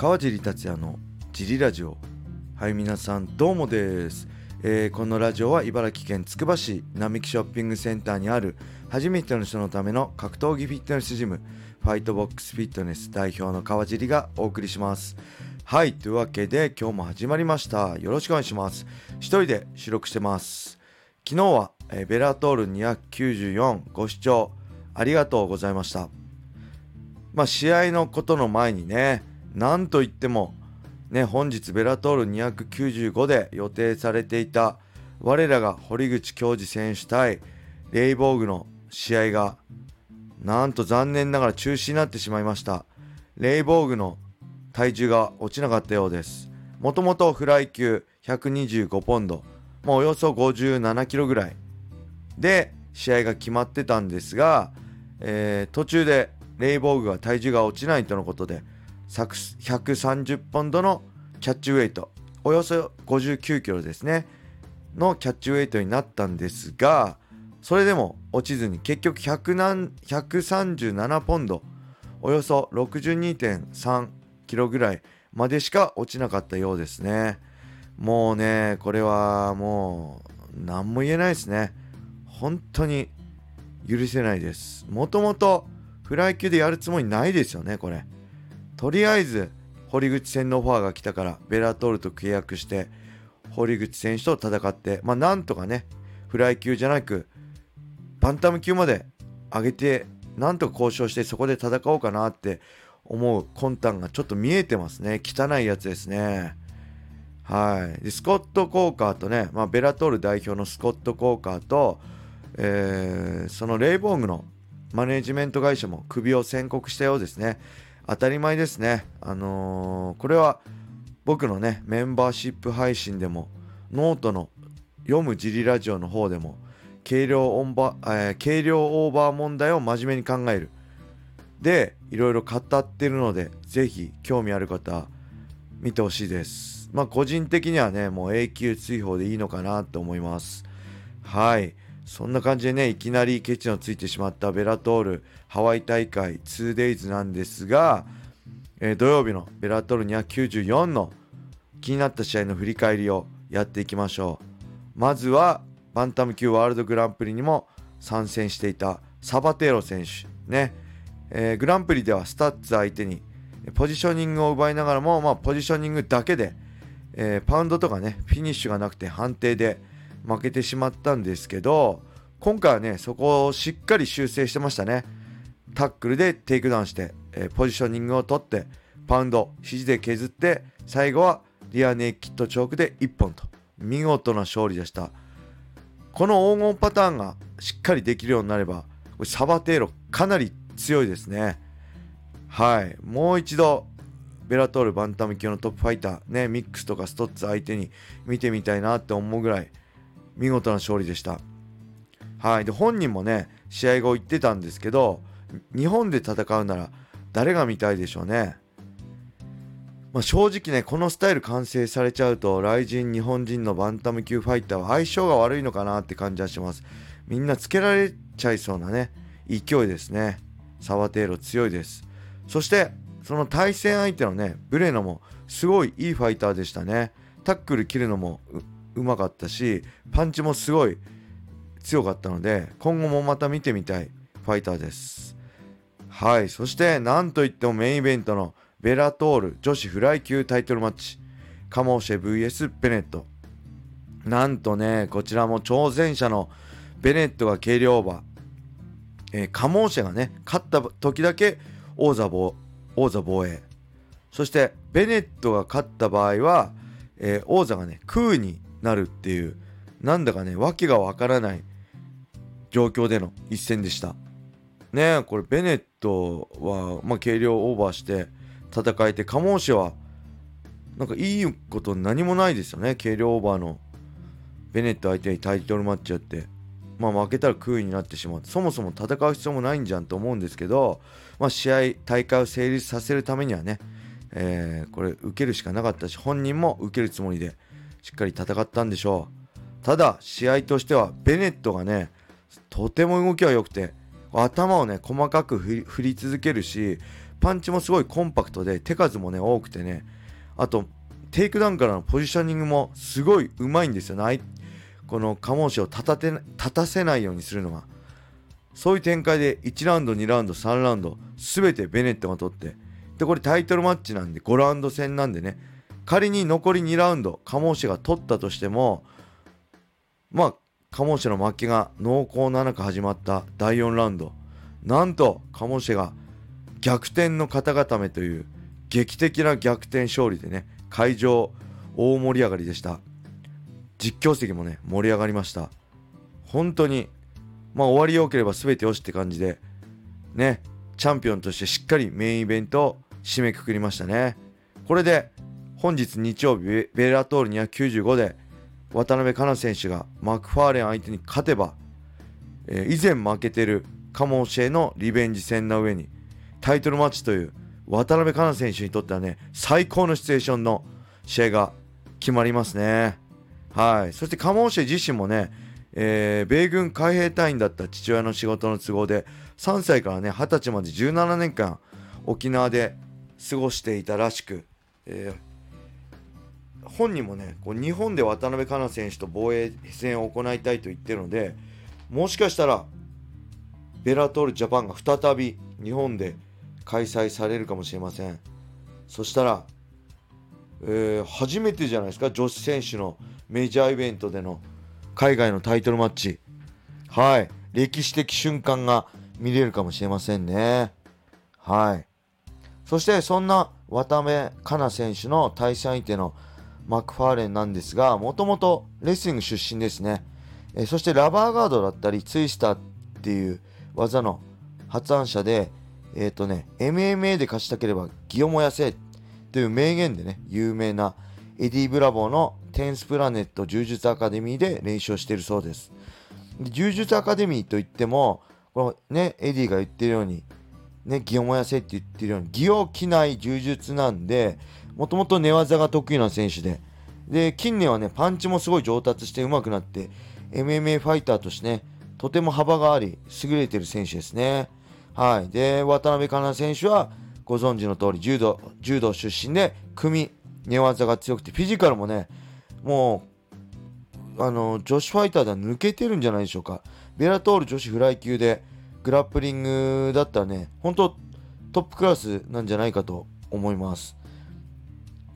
川尻達也のジリラジオ。はい皆さんどうもです、えーこのラジオは茨城県つくば市並木ショッピングセンターにある初めての人のための格闘技フィットネスジムファイトボックスフィットネス代表の川尻がお送りします。はいというわけで今日も始まりました。よろしくお願いします。一人で収録してます。昨日は、えーベラトール294ご視聴ありがとうございました。まあ試合のことの前にねなんといってもね本日ベラトール295で予定されていた我らが堀口恭司選手対レイボーグの試合がなんと残念ながら中止になってしまいました。レイボーグの体重が落ちなかったようです。もともとフライ級125ポンド、まあ、およそ57キロぐらい。で試合が決まってたんですが、えー途中でレイボーグが体重が落ちないとのことで130ポンドのキャッチウェイト。およそ59キロですね。のキャッチウェイトになったんですがそれでも落ちずに結局137ポンド。およそ62.3キロぐらいまでしか落ちなかったようですね。もうねこれはもう何も言えないですね。本当に許せないです。もともとフライ級でやるつもりないですよねこれ。とりあえず堀口戦のオファーが来たからベラトールと契約して堀口選手と戦ってまあなんとかねフライ級じゃなくバンタム級まで上げてなんとか交渉してそこで戦おうかなって思う魂胆がちょっと見えてますね。汚いやつですね。はい。でスコット・コーカーとね、まあ、ベラトール代表のスコット・コーカーと、えーそのレイボーグのマネジメント会社も首を宣告したようですね。当たり前ですね。あのーこれは僕のねメンバーシップ配信でもノートの読むジリラジオの方でも計量オンバ、えー計量オーバー問題を真面目に考える。でいろいろ語ってるのでぜひ興味ある方見てほしいです。まあ個人的にはねもう永久追放でいいのかなと思います。はい。そんな感じでねいきなりケチのついてしまったベラトールハワイ大会 2days なんですが、えー土曜日のベラトール294の気になった試合の振り返りをやっていきましょう。まずはバンタム級ワールドグランプリにも参戦していたサバテーロ選手ね、えーグランプリではストッツ相手にポジショニングを奪いながらも、まあ、ポジショニングだけで、えーパウンドとかねフィニッシュがなくて判定で負けてしまったんですけど今回はねそこをしっかり修正してましたね。タックルでテイクダウンして、えーポジショニングを取ってパウンド肘で削って最後はリアネイキッドチョークで1本と見事な勝利でした。この黄金パターンがしっかりできるようになればこれサバテーロかなり強いですね。はい。もう一度ベラトールバンタム級のトップファイターねミックスとかストッツ相手に見てみたいなって思うぐらい見事な勝利でした。はい。で本人もね試合後言ってたんですけど日本で戦うなら誰が見たいでしょうね。まあ、正直ねこのスタイル完成されちゃうと雷神日本人のバンタム級ファイターは相性が悪いのかなって感じはします。みんなつけられちゃいそうなね勢いですね。サバテーロ強いです。そしてその対戦相手のねブレノもすごいいいファイターでしたね。タックル切るのもうまかったしパンチもすごい強かったので今後もまた見てみたいファイターです。はいそしてなんといってもメインイベントのベラトール女子フライ級タイトルマッチカモーシェ VS ベネット。なんとねこちらも挑戦者のベネットが軽量オーバー、えーカモーシェがね勝った時だけ王座防王座防衛。そしてベネットが勝った場合は、えー王座がね空になるっていうなんだかね訳がわからない状況での一戦でした。ねこれベネットは、まあ、軽量オーバーして戦えてカモーシェはなんかいいこと何もないですよね。軽量オーバーのベネット相手にタイトルマッチやってまあ負けたら空位になってしまう。そもそも戦う必要もないんじゃんと思うんですけど、まあ、試合大会を成立させるためにはね、えーこれ受けるしかなかったし本人も受けるつもりでしっかり戦ったんでしょう。ただ試合としてはベネットがねとても動きは良くて頭をね細かく振り続けるしパンチもすごいコンパクトで手数もね多くてね。あとテイクダウンからのポジショニングもすごいうまいんですよね。このカモンシを立たて立たせないようにするのがそういう展開で1ラウンド2ラウンド3ラウンド全てベネットが取って。でこれタイトルマッチなんで5ラウンド戦なんでね。仮に残り2ラウンドカモンシが取ったとしてもまあカモンシェの負けが濃厚な中始まった第4ラウンド。なんとカモンシェが逆転の肩固めという劇的な逆転勝利でね会場大盛り上がりでした。実況席もね盛り上がりました。本当にまあ終わりよければ全てよしって感じでねチャンピオンとしてしっかりメインイベントを締めくくりましたね。これで本日日曜日ベラトール295で渡辺香奈選手がマクファーレン相手に勝てば、えー、以前負けてるカモンシェのリベンジ戦の上にタイトルマッチという渡辺香奈選手にとってはね最高のシチュエーションの試合が決まりますね。はい。そしてカモンシェ自身もね、えー、米軍海兵隊員だった父親の仕事の都合で3歳からね20歳まで17年間沖縄で過ごしていたらしく、えー本人もねこう日本で渡辺香奈選手と防衛戦を行いたいと言ってるのでもしかしたらベラトールジャパンが再び日本で開催されるかもしれません。そしたら、えー、初めてじゃないですか女子選手のメジャーイベントでの海外のタイトルマッチ。はい。歴史的瞬間が見れるかもしれませんね。はい。そしてそんな渡辺香奈選手の対戦相手のマクファーレンなんですが、もともとレスリング出身ですね。えそしてラバーガードだったり、ツイスターっていう技の発案者で、えっ、ー、とね、MMA で勝ちたければギを燃やせという名言でね、有名なエディ・ブラボーのテンスプラネット柔術アカデミーで練習をしているそうです。で柔術アカデミーといっても、このね、エディが言ってるように、ね、ギを燃やせって言ってるように、ギを着ない柔術なんで、もともと寝技が得意な選手で、で、近年はね、パンチもすごい上達して上手くなって、MMA ファイターとしてね、とても幅があり、優れてる選手ですね。はい。で、渡辺香奈選手は、ご存知の通り、柔道、柔道出身で、組、寝技が強くて、フィジカルもね、もう、あの、女子ファイターでは抜けてるんじゃないでしょうか。ベラトール女子フライ級で、グラップリングだったらね、本当トップクラスなんじゃないかと思います。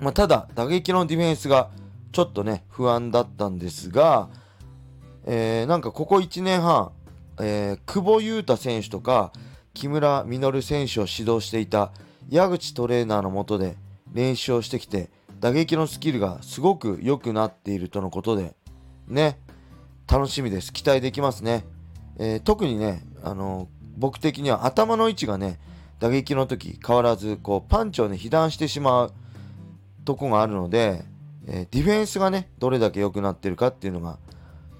まあ、ただ、打撃のディフェンスがちょっとね、不安だったんですが、えー、なんかここ1年半、えー、久保優太選手とか木村稔選手を指導していた矢口トレーナーのもとで練習をしてきて打撃のスキルがすごく良くなっているとのことでね楽しみです。期待できますね、えー、特にねあの僕的には頭の位置がね打撃の時変わらずこうパンチをね被弾してしまうとこがあるので、え、ディフェンスがね、どれだけ良くなってるかっていうのが、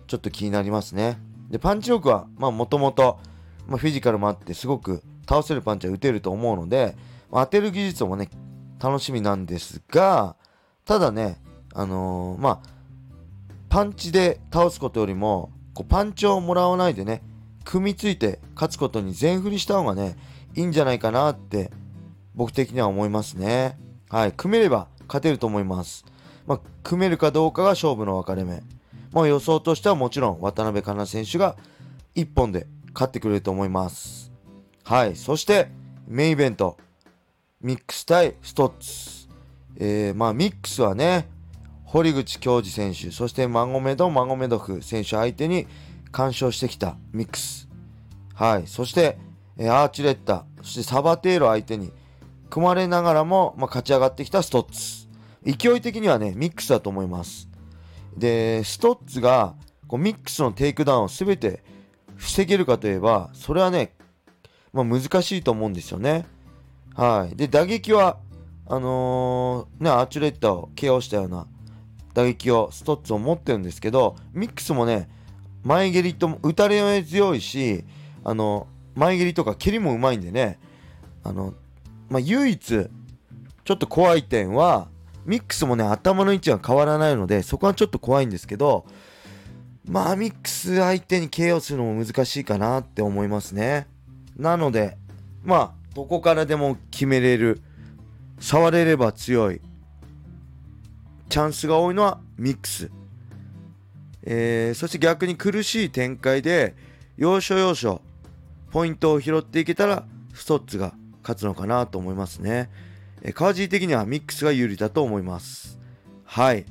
ちょっと気になりますね。で、パンチ力は、まあ、もともと、まあ、フィジカルもあって、すごく倒せるパンチは打てると思うので、まあ、当てる技術もね、楽しみなんですが、ただね、あのー、まあ、パンチで倒すことよりも、こうパンチをもらわないでね、組みついて勝つことに全振りした方がね、いいんじゃないかなって、僕的には思いますね。はい、組めれば勝てると思います。まあ、組めるかどうかが勝負の分かれ目。まあ、予想としてはもちろん渡辺香奈選手が1本で勝ってくれると思います。はい。そして、メインイベント。ミックス対ストッツ。えー、まあ、ミックスはね、堀口恭司選手、そしてマゴメド・マゴメドフ選手相手に干渉してきたミックス。はい。そして、えー、アーチュレッタ、そしてサバテーロ相手に組まれながらも、まあ、勝ち上がってきたストッツ。勢い的にはね、ミックスだと思います。で、ストッツがこうミックスのテイクダウンを全て防げるかといえば、それはね、まあ、難しいと思うんですよね。はい。で、打撃は、あのー、ね、アーチュレッタを KO したような打撃を、ストッツを持ってるんですけど、ミックスもね、前蹴りと打たれ強いし、あの、前蹴りとか蹴りもうまいんでね、あの、まあ、唯一、ちょっと怖い点は、ミックスもね、頭の位置が変わらないので、そこはちょっと怖いんですけど、まあ、ミックス相手に KO するのも難しいかなって思いますね。なのでまあどこからでも決めれる触れれば強いチャンスが多いのはミックス、えー、そして逆に苦しい展開で要所要所ポイントを拾っていけたらストッツが勝つのかなと思いますね、カージー的にはミックスが有利だと思いますはい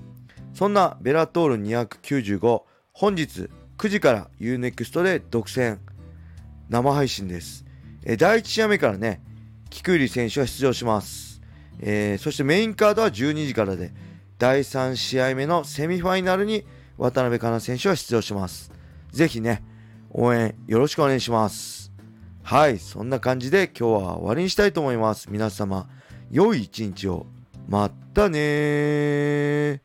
そんなベラトール295本日9時から UNEXT で独占生配信ですえ第1試合目からね、菊入選手は出場します。えー、そしてメインカードは12時からで、第3試合目のセミファイナルに渡辺香奈選手は出場します。ぜひね、応援よろしくお願いします。はい、そんな感じで今日は終わりにしたいと思います。皆様、良い一日を。またね